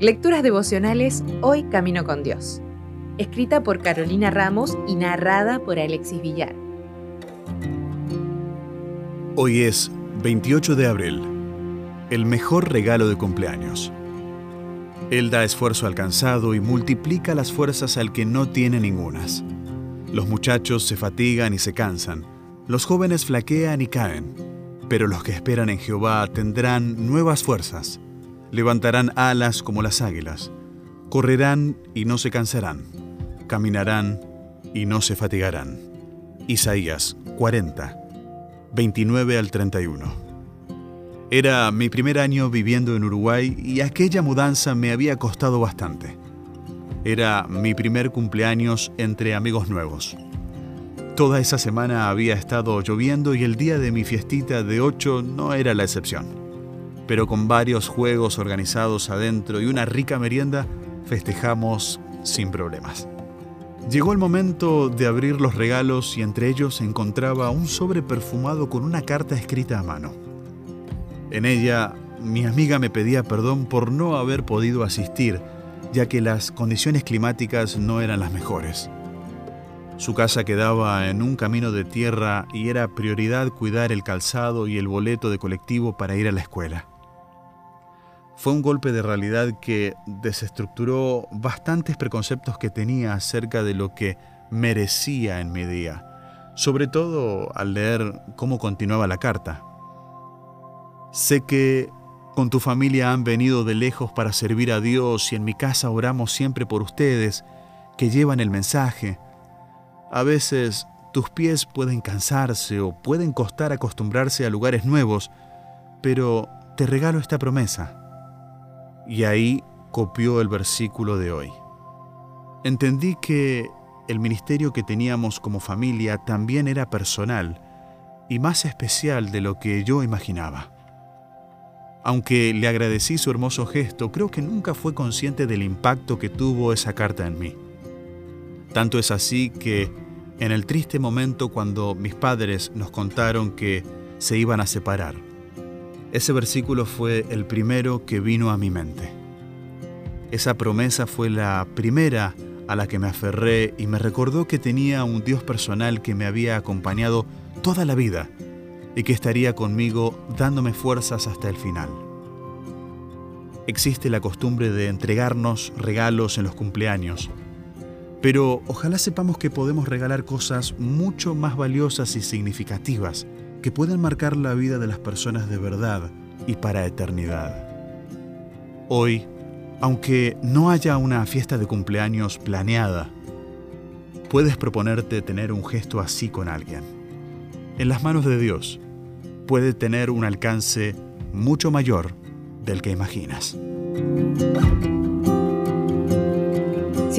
Lecturas devocionales Hoy Camino con Dios. Escrita por Carolina Ramos y narrada por Alexis Villar. Hoy es 28 de abril, el mejor regalo de cumpleaños. Él da esfuerzo alcanzado y multiplica las fuerzas al que no tiene ningunas. Los muchachos se fatigan y se cansan, los jóvenes flaquean y caen, pero los que esperan en Jehová tendrán nuevas fuerzas levantarán alas como las águilas, correrán y no se cansarán, caminarán y no se fatigarán. Isaías 40, 29 al 31. Era mi primer año viviendo en Uruguay y aquella mudanza me había costado bastante. Era mi primer cumpleaños entre amigos nuevos. Toda esa semana había estado lloviendo y el día de mi fiestita de 8 no era la excepción pero con varios juegos organizados adentro y una rica merienda, festejamos sin problemas. Llegó el momento de abrir los regalos y entre ellos se encontraba un sobre perfumado con una carta escrita a mano. En ella, mi amiga me pedía perdón por no haber podido asistir, ya que las condiciones climáticas no eran las mejores. Su casa quedaba en un camino de tierra y era prioridad cuidar el calzado y el boleto de colectivo para ir a la escuela. Fue un golpe de realidad que desestructuró bastantes preconceptos que tenía acerca de lo que merecía en mi día, sobre todo al leer cómo continuaba la carta. Sé que con tu familia han venido de lejos para servir a Dios y en mi casa oramos siempre por ustedes que llevan el mensaje. A veces tus pies pueden cansarse o pueden costar acostumbrarse a lugares nuevos, pero te regalo esta promesa y ahí copió el versículo de hoy. Entendí que el ministerio que teníamos como familia también era personal y más especial de lo que yo imaginaba. Aunque le agradecí su hermoso gesto, creo que nunca fue consciente del impacto que tuvo esa carta en mí. Tanto es así que en el triste momento cuando mis padres nos contaron que se iban a separar, ese versículo fue el primero que vino a mi mente. Esa promesa fue la primera a la que me aferré y me recordó que tenía un Dios personal que me había acompañado toda la vida y que estaría conmigo dándome fuerzas hasta el final. Existe la costumbre de entregarnos regalos en los cumpleaños, pero ojalá sepamos que podemos regalar cosas mucho más valiosas y significativas que pueden marcar la vida de las personas de verdad y para eternidad. Hoy, aunque no haya una fiesta de cumpleaños planeada, puedes proponerte tener un gesto así con alguien. En las manos de Dios puede tener un alcance mucho mayor del que imaginas.